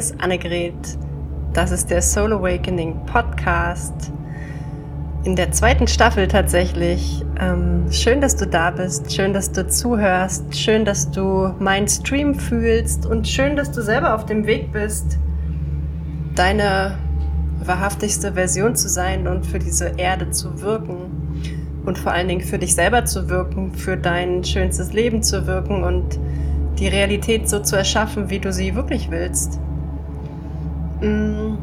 Ist Annegret. Das ist der Soul Awakening Podcast. In der zweiten Staffel tatsächlich. Ähm, schön, dass du da bist. Schön, dass du zuhörst. Schön, dass du meinen Stream fühlst. Und schön, dass du selber auf dem Weg bist, deine wahrhaftigste Version zu sein und für diese Erde zu wirken. Und vor allen Dingen für dich selber zu wirken, für dein schönstes Leben zu wirken und die Realität so zu erschaffen, wie du sie wirklich willst. Mm.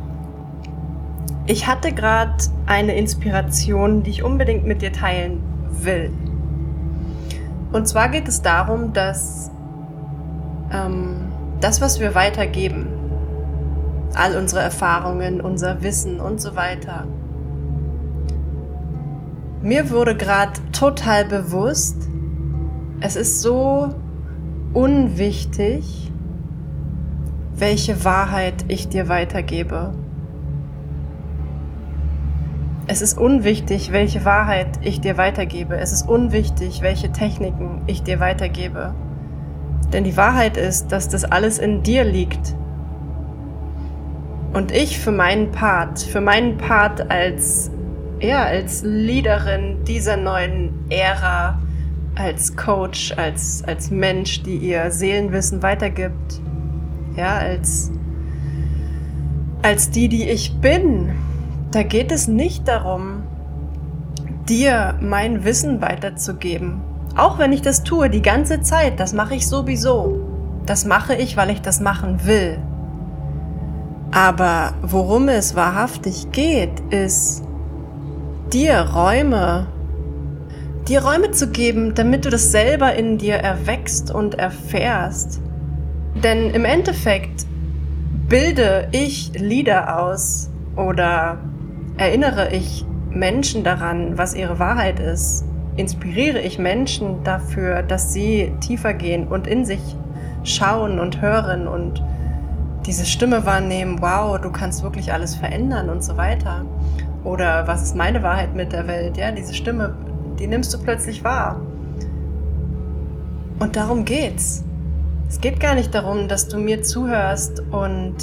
Ich hatte gerade eine Inspiration, die ich unbedingt mit dir teilen will. Und zwar geht es darum, dass ähm, das, was wir weitergeben, all unsere Erfahrungen, unser Wissen und so weiter, mir wurde gerade total bewusst, es ist so unwichtig, welche Wahrheit ich dir weitergebe. Es ist unwichtig, welche Wahrheit ich dir weitergebe. Es ist unwichtig, welche Techniken ich dir weitergebe. Denn die Wahrheit ist, dass das alles in dir liegt. Und ich für meinen Part, für meinen Part als, ja, als Leaderin dieser neuen Ära, als Coach, als, als Mensch, die ihr Seelenwissen weitergibt. Ja, als, als die, die ich bin. Da geht es nicht darum, dir mein Wissen weiterzugeben. Auch wenn ich das tue die ganze Zeit, das mache ich sowieso. Das mache ich, weil ich das machen will. Aber worum es wahrhaftig geht, ist, dir Räume dir Räume zu geben, damit du das selber in dir erwächst und erfährst. Denn im Endeffekt bilde ich Lieder aus oder erinnere ich Menschen daran, was ihre Wahrheit ist. Inspiriere ich Menschen dafür, dass sie tiefer gehen und in sich schauen und hören und diese Stimme wahrnehmen, wow, du kannst wirklich alles verändern und so weiter. Oder was ist meine Wahrheit mit der Welt? Ja, diese Stimme die nimmst du plötzlich wahr. Und darum geht's. Es geht gar nicht darum, dass du mir zuhörst und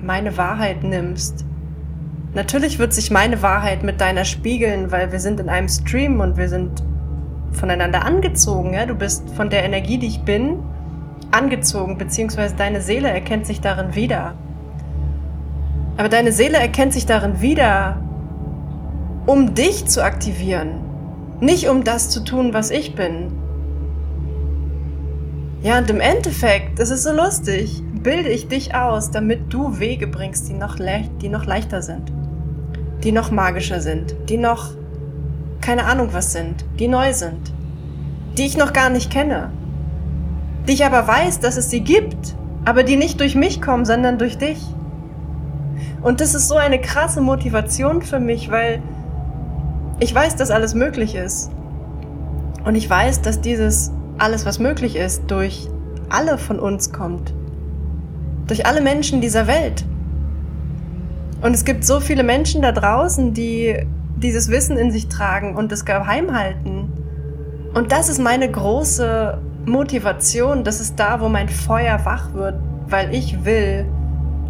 meine Wahrheit nimmst. Natürlich wird sich meine Wahrheit mit deiner spiegeln, weil wir sind in einem Stream und wir sind voneinander angezogen. Ja? Du bist von der Energie, die ich bin, angezogen, beziehungsweise deine Seele erkennt sich darin wieder. Aber deine Seele erkennt sich darin wieder, um dich zu aktivieren, nicht um das zu tun, was ich bin. Ja, und im Endeffekt, das ist so lustig, bilde ich dich aus, damit du Wege bringst, die noch, die noch leichter sind, die noch magischer sind, die noch keine Ahnung was sind, die neu sind, die ich noch gar nicht kenne, die ich aber weiß, dass es sie gibt, aber die nicht durch mich kommen, sondern durch dich. Und das ist so eine krasse Motivation für mich, weil ich weiß, dass alles möglich ist. Und ich weiß, dass dieses alles, was möglich ist, durch alle von uns kommt. Durch alle Menschen dieser Welt. Und es gibt so viele Menschen da draußen, die dieses Wissen in sich tragen und es geheim halten. Und das ist meine große Motivation. Das ist da, wo mein Feuer wach wird, weil ich will,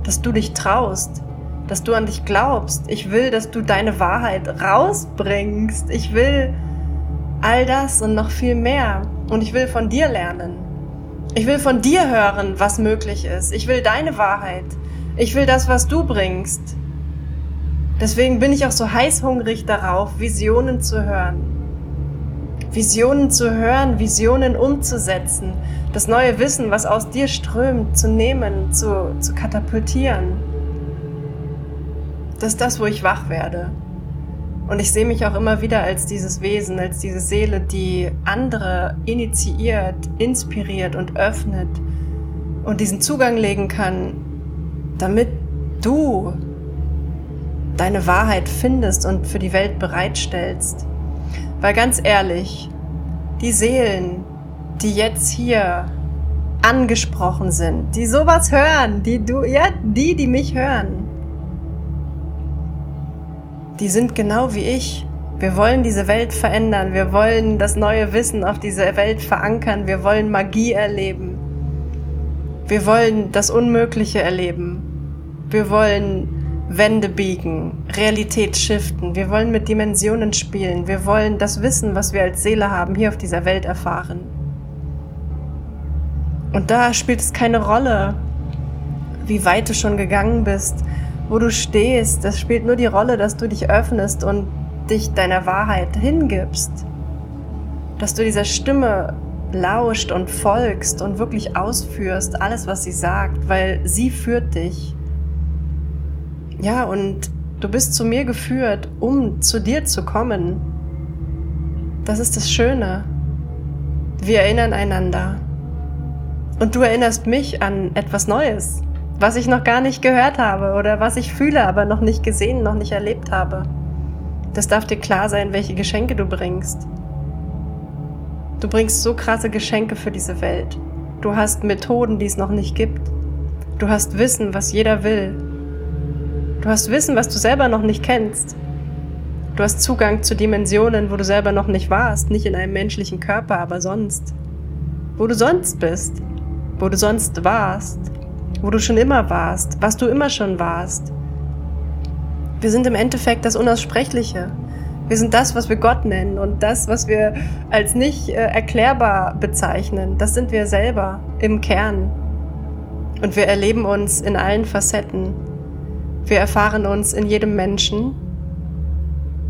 dass du dich traust, dass du an dich glaubst. Ich will, dass du deine Wahrheit rausbringst. Ich will all das und noch viel mehr. Und ich will von dir lernen. Ich will von dir hören, was möglich ist. Ich will deine Wahrheit. Ich will das, was du bringst. Deswegen bin ich auch so heißhungrig darauf, Visionen zu hören. Visionen zu hören, Visionen umzusetzen, das neue Wissen, was aus dir strömt, zu nehmen, zu, zu katapultieren. Das ist das, wo ich wach werde. Und ich sehe mich auch immer wieder als dieses Wesen, als diese Seele, die andere initiiert, inspiriert und öffnet und diesen Zugang legen kann, damit du deine Wahrheit findest und für die Welt bereitstellst. Weil ganz ehrlich, die Seelen, die jetzt hier angesprochen sind, die sowas hören, die du, ja, die, die mich hören, die sind genau wie ich. Wir wollen diese Welt verändern. Wir wollen das neue Wissen auf diese Welt verankern. Wir wollen Magie erleben. Wir wollen das Unmögliche erleben. Wir wollen Wände biegen, Realität shiften. Wir wollen mit Dimensionen spielen. Wir wollen das Wissen, was wir als Seele haben, hier auf dieser Welt erfahren. Und da spielt es keine Rolle, wie weit du schon gegangen bist, wo du stehst. Das spielt nur die Rolle, dass du dich öffnest und dich deiner Wahrheit hingibst. Dass du dieser Stimme lauscht und folgst und wirklich ausführst alles, was sie sagt, weil sie führt dich. Ja, und du bist zu mir geführt, um zu dir zu kommen. Das ist das Schöne. Wir erinnern einander. Und du erinnerst mich an etwas Neues, was ich noch gar nicht gehört habe oder was ich fühle, aber noch nicht gesehen, noch nicht erlebt habe. Das darf dir klar sein, welche Geschenke du bringst. Du bringst so krasse Geschenke für diese Welt. Du hast Methoden, die es noch nicht gibt. Du hast Wissen, was jeder will. Du hast Wissen, was du selber noch nicht kennst. Du hast Zugang zu Dimensionen, wo du selber noch nicht warst, nicht in einem menschlichen Körper, aber sonst. Wo du sonst bist, wo du sonst warst, wo du schon immer warst, was du immer schon warst. Wir sind im Endeffekt das Unaussprechliche. Wir sind das, was wir Gott nennen und das, was wir als nicht äh, erklärbar bezeichnen. Das sind wir selber im Kern. Und wir erleben uns in allen Facetten. Wir erfahren uns in jedem Menschen,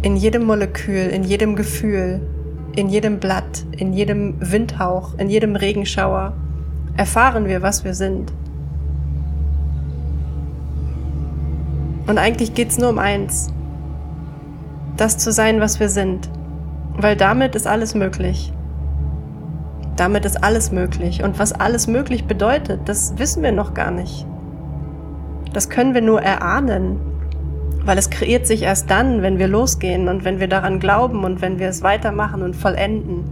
in jedem Molekül, in jedem Gefühl, in jedem Blatt, in jedem Windhauch, in jedem Regenschauer. Erfahren wir, was wir sind. Und eigentlich geht's nur um eins. Das zu sein, was wir sind. Weil damit ist alles möglich. Damit ist alles möglich. Und was alles möglich bedeutet, das wissen wir noch gar nicht. Das können wir nur erahnen, weil es kreiert sich erst dann, wenn wir losgehen und wenn wir daran glauben und wenn wir es weitermachen und vollenden,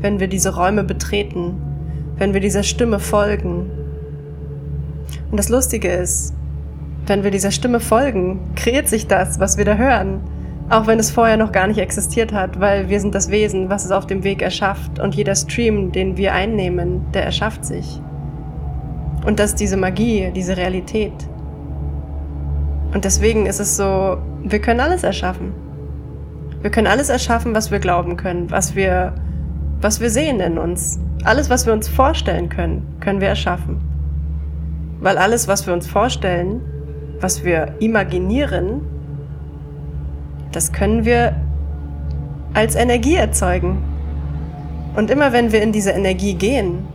wenn wir diese Räume betreten, wenn wir dieser Stimme folgen. Und das Lustige ist, wenn wir dieser Stimme folgen, kreiert sich das, was wir da hören, auch wenn es vorher noch gar nicht existiert hat, weil wir sind das Wesen, was es auf dem Weg erschafft und jeder Stream, den wir einnehmen, der erschafft sich. Und das ist diese Magie, diese Realität. Und deswegen ist es so, wir können alles erschaffen. Wir können alles erschaffen, was wir glauben können, was wir, was wir sehen in uns. Alles, was wir uns vorstellen können, können wir erschaffen. Weil alles, was wir uns vorstellen, was wir imaginieren, das können wir als Energie erzeugen. Und immer wenn wir in diese Energie gehen,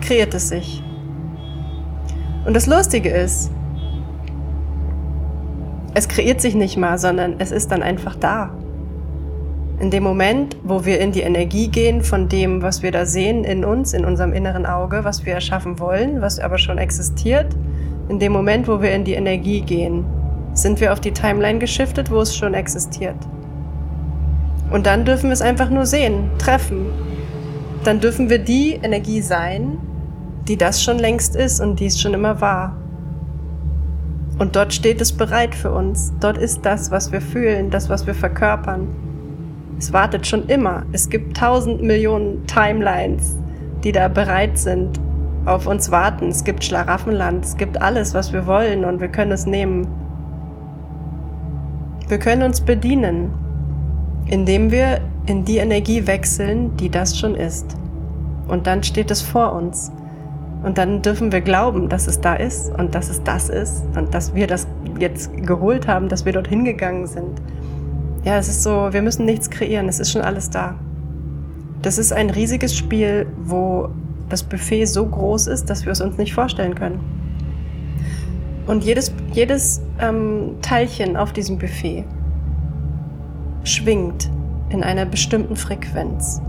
kreiert es sich. Und das Lustige ist, es kreiert sich nicht mal, sondern es ist dann einfach da. In dem Moment, wo wir in die Energie gehen von dem, was wir da sehen in uns, in unserem inneren Auge, was wir erschaffen wollen, was aber schon existiert, in dem Moment, wo wir in die Energie gehen, sind wir auf die Timeline geschiftet, wo es schon existiert. Und dann dürfen wir es einfach nur sehen, treffen. Dann dürfen wir die Energie sein, die das schon längst ist und die es schon immer war. Und dort steht es bereit für uns. Dort ist das, was wir fühlen, das, was wir verkörpern. Es wartet schon immer. Es gibt tausend Millionen Timelines, die da bereit sind, auf uns warten. Es gibt Schlaraffenland. Es gibt alles, was wir wollen und wir können es nehmen. Wir können uns bedienen, indem wir in die Energie wechseln, die das schon ist. Und dann steht es vor uns. Und dann dürfen wir glauben, dass es da ist und dass es das ist und dass wir das jetzt geholt haben, dass wir dorthin gegangen sind. Ja, es ist so, wir müssen nichts kreieren, es ist schon alles da. Das ist ein riesiges Spiel, wo das Buffet so groß ist, dass wir es uns nicht vorstellen können. Und jedes, jedes ähm, Teilchen auf diesem Buffet schwingt in einer bestimmten Frequenz.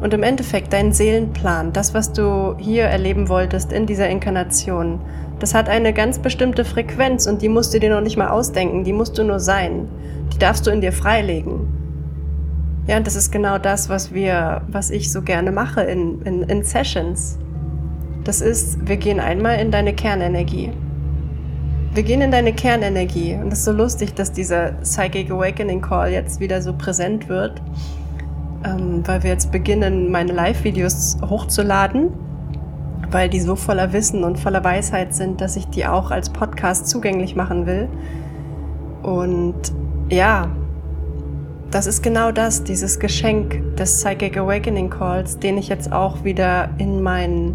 Und im Endeffekt dein Seelenplan, das, was du hier erleben wolltest in dieser Inkarnation, das hat eine ganz bestimmte Frequenz und die musst du dir noch nicht mal ausdenken, die musst du nur sein. Die darfst du in dir freilegen. Ja, und das ist genau das, was wir, was ich so gerne mache in, in, in Sessions. Das ist, wir gehen einmal in deine Kernenergie. Wir gehen in deine Kernenergie. Und es ist so lustig, dass dieser Psychic Awakening Call jetzt wieder so präsent wird ähm, weil wir jetzt beginnen, meine Live-Videos hochzuladen. weil die so voller Wissen und voller Weisheit sind, dass ich die auch als Podcast zugänglich machen will. Und ja, das ist genau das, dieses Geschenk des Psychic Awakening Calls, den ich jetzt auch wieder in meinen,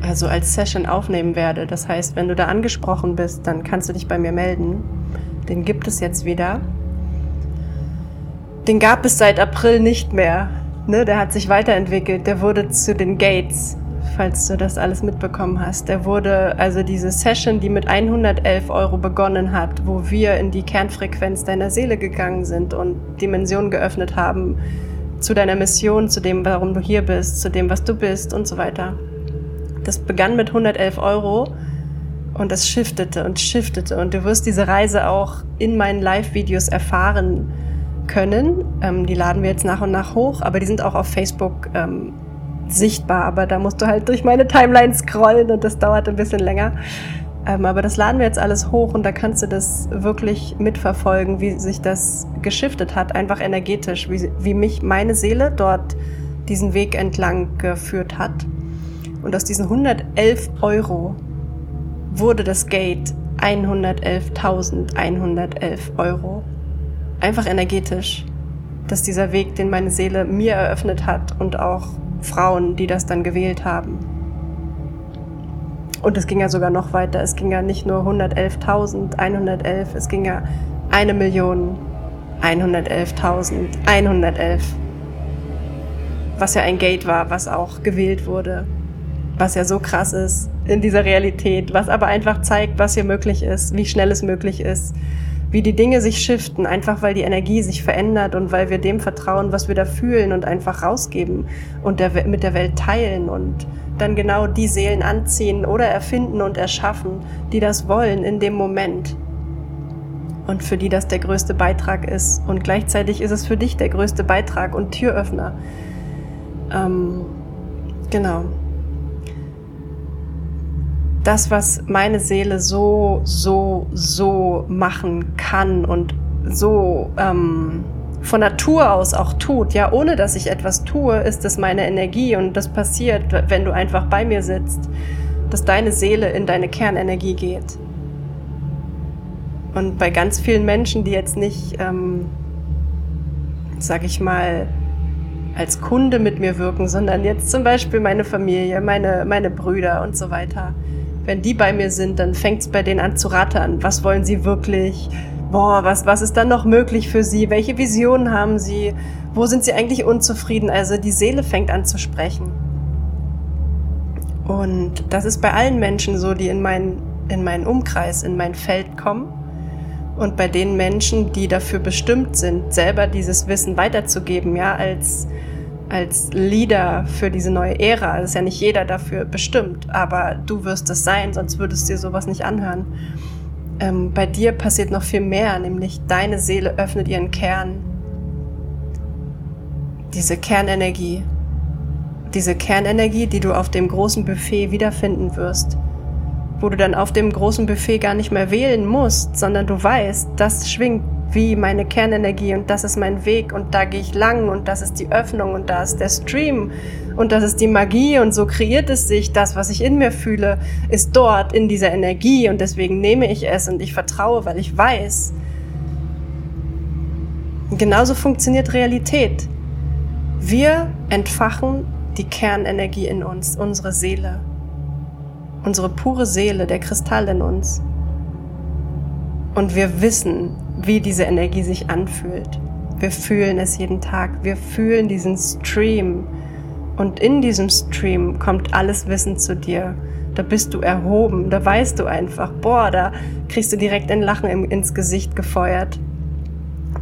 also als Session aufnehmen werde. Das heißt, wenn du da angesprochen bist, dann kannst du dich bei mir melden. Den gibt es jetzt wieder. Den gab es seit April nicht mehr. Ne, der hat sich weiterentwickelt. Der wurde zu den Gates falls du das alles mitbekommen hast. Der wurde, also diese Session, die mit 111 Euro begonnen hat, wo wir in die Kernfrequenz deiner Seele gegangen sind und Dimensionen geöffnet haben zu deiner Mission, zu dem, warum du hier bist, zu dem, was du bist und so weiter. Das begann mit 111 Euro und das shiftete und shiftete und du wirst diese Reise auch in meinen Live-Videos erfahren können. Ähm, die laden wir jetzt nach und nach hoch, aber die sind auch auf Facebook ähm, sichtbar, aber da musst du halt durch meine Timeline scrollen und das dauert ein bisschen länger. Ähm, aber das laden wir jetzt alles hoch und da kannst du das wirklich mitverfolgen, wie sich das geschiftet hat, einfach energetisch, wie, wie mich meine Seele dort diesen Weg entlang geführt hat. Und aus diesen 111 Euro wurde das Gate 111.111 Euro. Einfach energetisch, dass dieser Weg, den meine Seele mir eröffnet hat und auch Frauen, die das dann gewählt haben. Und es ging ja sogar noch weiter. Es ging ja nicht nur 111.111, es ging ja eine Million 111.111. Was ja ein Gate war, was auch gewählt wurde. Was ja so krass ist in dieser Realität, was aber einfach zeigt, was hier möglich ist, wie schnell es möglich ist, wie die Dinge sich shiften, einfach weil die Energie sich verändert und weil wir dem vertrauen, was wir da fühlen und einfach rausgeben und der, mit der Welt teilen und dann genau die Seelen anziehen oder erfinden und erschaffen, die das wollen in dem Moment. Und für die das der größte Beitrag ist. Und gleichzeitig ist es für dich der größte Beitrag und Türöffner. Ähm, genau das, was meine Seele so, so, so machen kann und so ähm, von Natur aus auch tut, ja, ohne dass ich etwas tue, ist es meine Energie und das passiert, wenn du einfach bei mir sitzt, dass deine Seele in deine Kernenergie geht. Und bei ganz vielen Menschen, die jetzt nicht, ähm, sag ich mal, als Kunde mit mir wirken, sondern jetzt zum Beispiel meine Familie, meine, meine Brüder und so weiter, wenn die bei mir sind, dann fängt es bei denen an zu rattern. Was wollen sie wirklich? Boah, was, was ist dann noch möglich für sie? Welche Visionen haben sie? Wo sind sie eigentlich unzufrieden? Also die Seele fängt an zu sprechen. Und das ist bei allen Menschen so, die in meinen, in meinen Umkreis, in mein Feld kommen. Und bei den Menschen, die dafür bestimmt sind, selber dieses Wissen weiterzugeben, ja, als, als Leader für diese neue Ära. Das ist ja nicht jeder dafür bestimmt, aber du wirst es sein, sonst würdest du dir sowas nicht anhören. Ähm, bei dir passiert noch viel mehr, nämlich deine Seele öffnet ihren Kern. Diese Kernenergie. Diese Kernenergie, die du auf dem großen Buffet wiederfinden wirst. Wo du dann auf dem großen Buffet gar nicht mehr wählen musst, sondern du weißt, das schwingt wie meine Kernenergie und das ist mein Weg und da gehe ich lang und das ist die Öffnung und da ist der Stream und das ist die Magie und so kreiert es sich. Das, was ich in mir fühle, ist dort in dieser Energie und deswegen nehme ich es und ich vertraue, weil ich weiß. genauso funktioniert Realität. Wir entfachen die Kernenergie in uns, unsere Seele, unsere pure Seele, der Kristall in uns. Und wir wissen, wie diese Energie sich anfühlt. Wir fühlen es jeden Tag. Wir fühlen diesen Stream. Und in diesem Stream kommt alles Wissen zu dir. Da bist du erhoben. Da weißt du einfach, boah, da kriegst du direkt ein Lachen ins Gesicht gefeuert.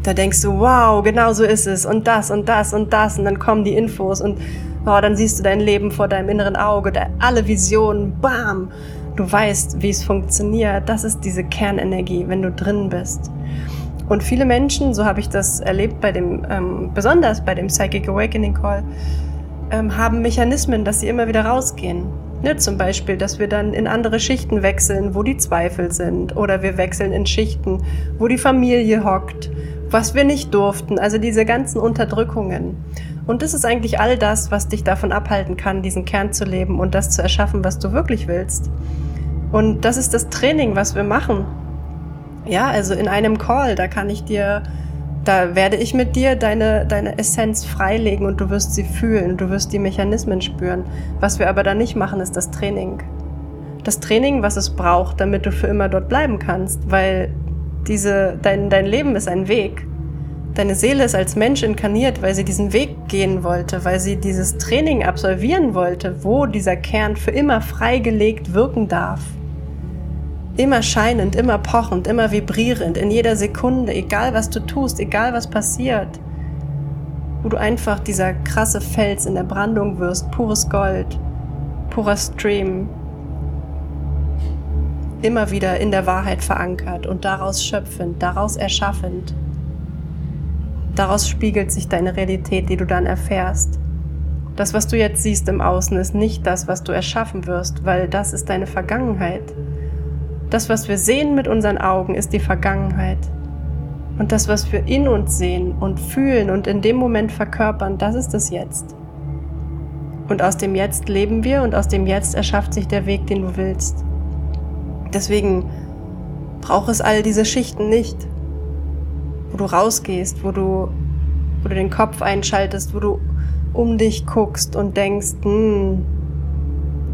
Da denkst du, wow, genau so ist es. Und das und das und das. Und dann kommen die Infos und oh, dann siehst du dein Leben vor deinem inneren Auge. alle Visionen, bam. Du weißt, wie es funktioniert. Das ist diese Kernenergie, wenn du drin bist. Und viele Menschen, so habe ich das erlebt bei dem, ähm, besonders bei dem Psychic Awakening Call, ähm, haben Mechanismen, dass sie immer wieder rausgehen. Ne, zum Beispiel, dass wir dann in andere Schichten wechseln, wo die Zweifel sind. Oder wir wechseln in Schichten, wo die Familie hockt, was wir nicht durften. Also diese ganzen Unterdrückungen. Und das ist eigentlich all das, was dich davon abhalten kann, diesen Kern zu leben und das zu erschaffen, was du wirklich willst. Und das ist das Training, was wir machen. Ja, also in einem Call, da kann ich dir, da werde ich mit dir deine, deine Essenz freilegen und du wirst sie fühlen, du wirst die Mechanismen spüren. Was wir aber da nicht machen, ist das Training. Das Training, was es braucht, damit du für immer dort bleiben kannst, weil diese, dein, dein Leben ist ein Weg. Deine Seele ist als Mensch inkarniert, weil sie diesen Weg gehen wollte, weil sie dieses Training absolvieren wollte, wo dieser Kern für immer freigelegt wirken darf. Immer scheinend, immer pochend, immer vibrierend, in jeder Sekunde, egal was du tust, egal was passiert. Wo du einfach dieser krasse Fels in der Brandung wirst, pures Gold, purer Stream, immer wieder in der Wahrheit verankert und daraus schöpfend, daraus erschaffend. Daraus spiegelt sich deine Realität, die du dann erfährst. Das, was du jetzt siehst im Außen, ist nicht das, was du erschaffen wirst, weil das ist deine Vergangenheit. Das, was wir sehen mit unseren Augen, ist die Vergangenheit. Und das, was wir in uns sehen und fühlen und in dem Moment verkörpern, das ist das Jetzt. Und aus dem Jetzt leben wir und aus dem Jetzt erschafft sich der Weg, den du willst. Deswegen braucht es all diese Schichten nicht wo du rausgehst, wo du, wo du den Kopf einschaltest, wo du um dich guckst und denkst, hm,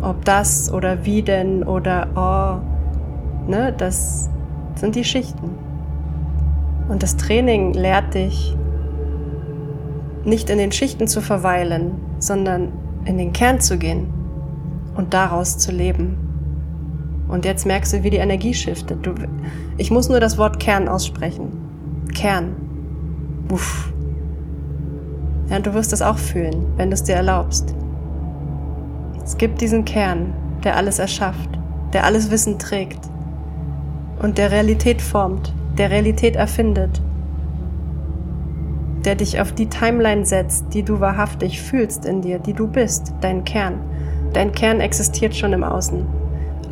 ob das oder wie denn oder oh, ne, das sind die Schichten. Und das Training lehrt dich, nicht in den Schichten zu verweilen, sondern in den Kern zu gehen und daraus zu leben. Und jetzt merkst du, wie die Energie shiftet. Du, ich muss nur das Wort Kern aussprechen. Kern. Uff. Ja, du wirst es auch fühlen, wenn du es dir erlaubst. Es gibt diesen Kern, der alles erschafft, der alles Wissen trägt und der Realität formt, der Realität erfindet, der dich auf die Timeline setzt, die du wahrhaftig fühlst in dir, die du bist, dein Kern. Dein Kern existiert schon im Außen.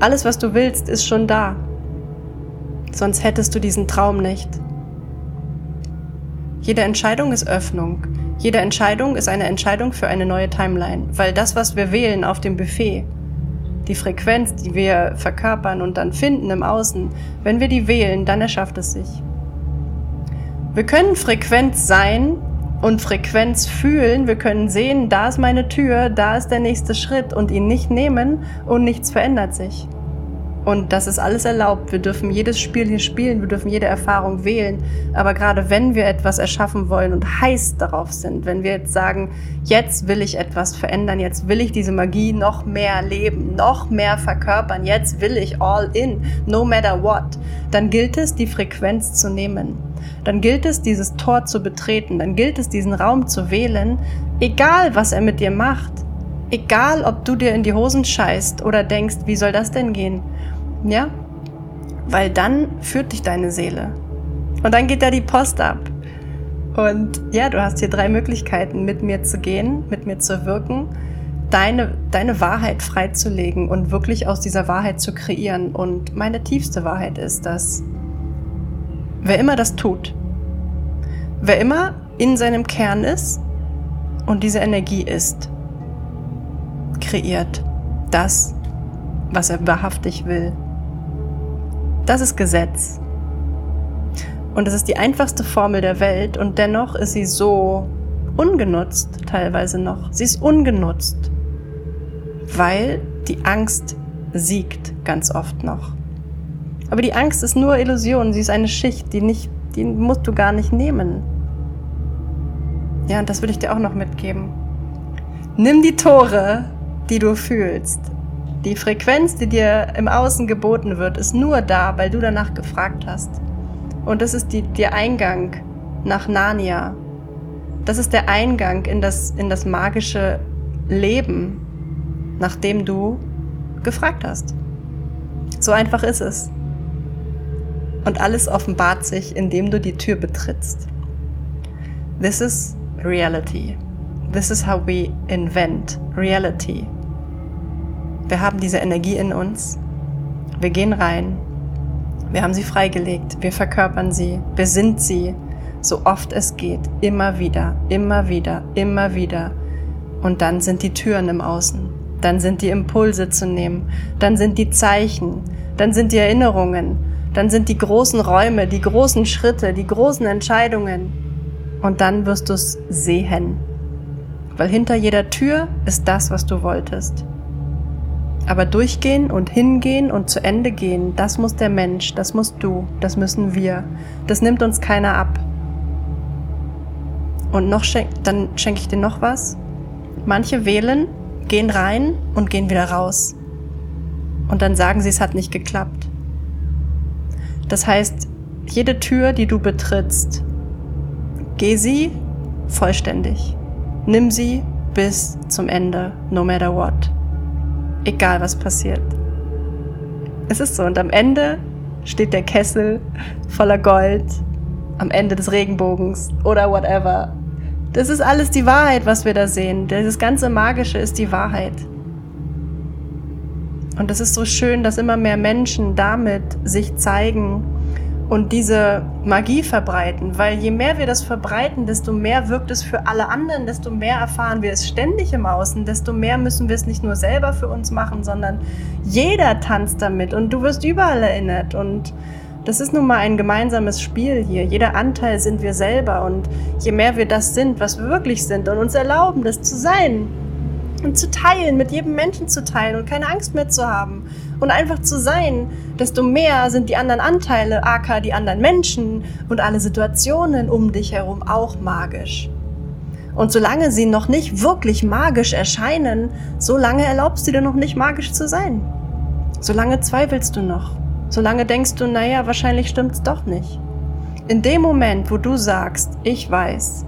Alles, was du willst, ist schon da. Sonst hättest du diesen Traum nicht. Jede Entscheidung ist Öffnung. Jede Entscheidung ist eine Entscheidung für eine neue Timeline, weil das, was wir wählen auf dem Buffet, die Frequenz, die wir verkörpern und dann finden im Außen, wenn wir die wählen, dann erschafft es sich. Wir können Frequenz sein und Frequenz fühlen. Wir können sehen, da ist meine Tür, da ist der nächste Schritt und ihn nicht nehmen und nichts verändert sich. Und das ist alles erlaubt. Wir dürfen jedes Spiel hier spielen, wir dürfen jede Erfahrung wählen. Aber gerade wenn wir etwas erschaffen wollen und heiß darauf sind, wenn wir jetzt sagen, jetzt will ich etwas verändern, jetzt will ich diese Magie noch mehr leben, noch mehr verkörpern, jetzt will ich all in, no matter what, dann gilt es, die Frequenz zu nehmen. Dann gilt es, dieses Tor zu betreten, dann gilt es, diesen Raum zu wählen, egal was er mit dir macht. Egal, ob du dir in die Hosen scheißt oder denkst, wie soll das denn gehen? Ja? Weil dann führt dich deine Seele. Und dann geht da die Post ab. Und ja, du hast hier drei Möglichkeiten, mit mir zu gehen, mit mir zu wirken, deine, deine Wahrheit freizulegen und wirklich aus dieser Wahrheit zu kreieren. Und meine tiefste Wahrheit ist, dass wer immer das tut, wer immer in seinem Kern ist und diese Energie ist, kreiert das, was er wahrhaftig will. Das ist Gesetz. Und es ist die einfachste Formel der Welt und dennoch ist sie so ungenutzt teilweise noch. Sie ist ungenutzt, weil die Angst siegt ganz oft noch. Aber die Angst ist nur Illusion, sie ist eine Schicht, die nicht, die musst du gar nicht nehmen. Ja, und das will ich dir auch noch mitgeben. Nimm die Tore, die du fühlst, die Frequenz, die dir im Außen geboten wird, ist nur da, weil du danach gefragt hast. Und das ist die, der Eingang nach Narnia. Das ist der Eingang in das, in das magische Leben, nachdem du gefragt hast. So einfach ist es. Und alles offenbart sich, indem du die Tür betrittst. This is reality. This is how we invent reality. Wir haben diese Energie in uns. Wir gehen rein. Wir haben sie freigelegt. Wir verkörpern sie. Wir sind sie. so oft es geht, immer wieder, immer wieder, immer wieder. Und dann sind die Türen im Außen, dann sind die Impulse zu nehmen, dann sind die Zeichen, dann sind die Erinnerungen, dann sind die großen Räume, die großen Schritte, die großen Entscheidungen. Und dann wirst du es sehen. Weil hinter jeder Tür ist das, was du wolltest. Aber durchgehen und hingehen und zu Ende gehen, das muss der Mensch, das musst du, das müssen wir. Das nimmt uns keiner ab. Und noch schenk, dann schenke ich dir noch was. Manche wählen, gehen rein und gehen wieder raus. Und dann sagen sie, es hat nicht geklappt. Das heißt, jede Tür, die du betrittst, geh sie vollständig. Nimm sie bis zum Ende, no matter what egal was passiert. Es ist so und am Ende steht der Kessel voller Gold, am Ende des Regenbogens oder whatever. Das ist alles die Wahrheit, was wir da sehen. Das ganze Magische ist die Wahrheit. Und es ist so schön, dass immer mehr Menschen damit sich zeigen und diese Magie verbreiten, weil je mehr wir das verbreiten, desto mehr wirkt es für alle anderen, desto mehr erfahren wir es ständig im Außen, desto mehr müssen wir es nicht nur selber für uns machen, sondern jeder tanzt damit und du wirst überall erinnert und das ist nun mal ein gemeinsames Spiel hier. Jeder Anteil sind wir selber und je mehr wir das sind, was wir wirklich sind und uns erlauben, das zu sein, und zu teilen, mit jedem Menschen zu teilen und keine Angst mehr zu haben und einfach zu sein, desto mehr sind die anderen Anteile, aka die anderen Menschen und alle Situationen um dich herum auch magisch. Und solange sie noch nicht wirklich magisch erscheinen, solange erlaubst du dir noch nicht magisch zu sein. Solange zweifelst du noch. Solange denkst du, naja, wahrscheinlich stimmt's doch nicht. In dem Moment, wo du sagst, ich weiß,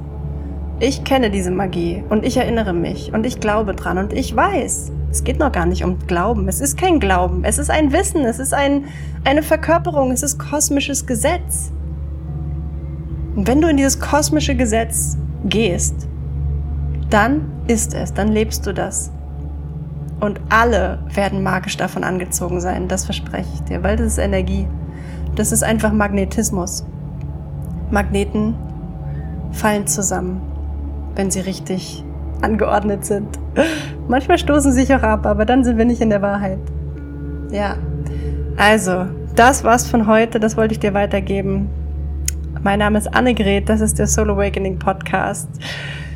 ich kenne diese Magie und ich erinnere mich und ich glaube dran und ich weiß. Es geht noch gar nicht um Glauben. Es ist kein Glauben. Es ist ein Wissen. Es ist ein, eine Verkörperung. Es ist kosmisches Gesetz. Und wenn du in dieses kosmische Gesetz gehst, dann ist es, dann lebst du das. Und alle werden magisch davon angezogen sein, das verspreche ich dir, weil das ist Energie. Das ist einfach Magnetismus. Magneten fallen zusammen wenn sie richtig angeordnet sind. Manchmal stoßen sie sich auch ab, aber dann sind wir nicht in der Wahrheit. Ja. Also, das war's von heute, das wollte ich dir weitergeben. Mein Name ist Annegret, das ist der Soul Awakening Podcast.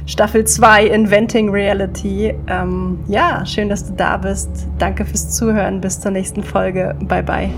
Staffel 2 Inventing Reality. Ähm, ja, schön, dass du da bist. Danke fürs Zuhören. Bis zur nächsten Folge. Bye bye.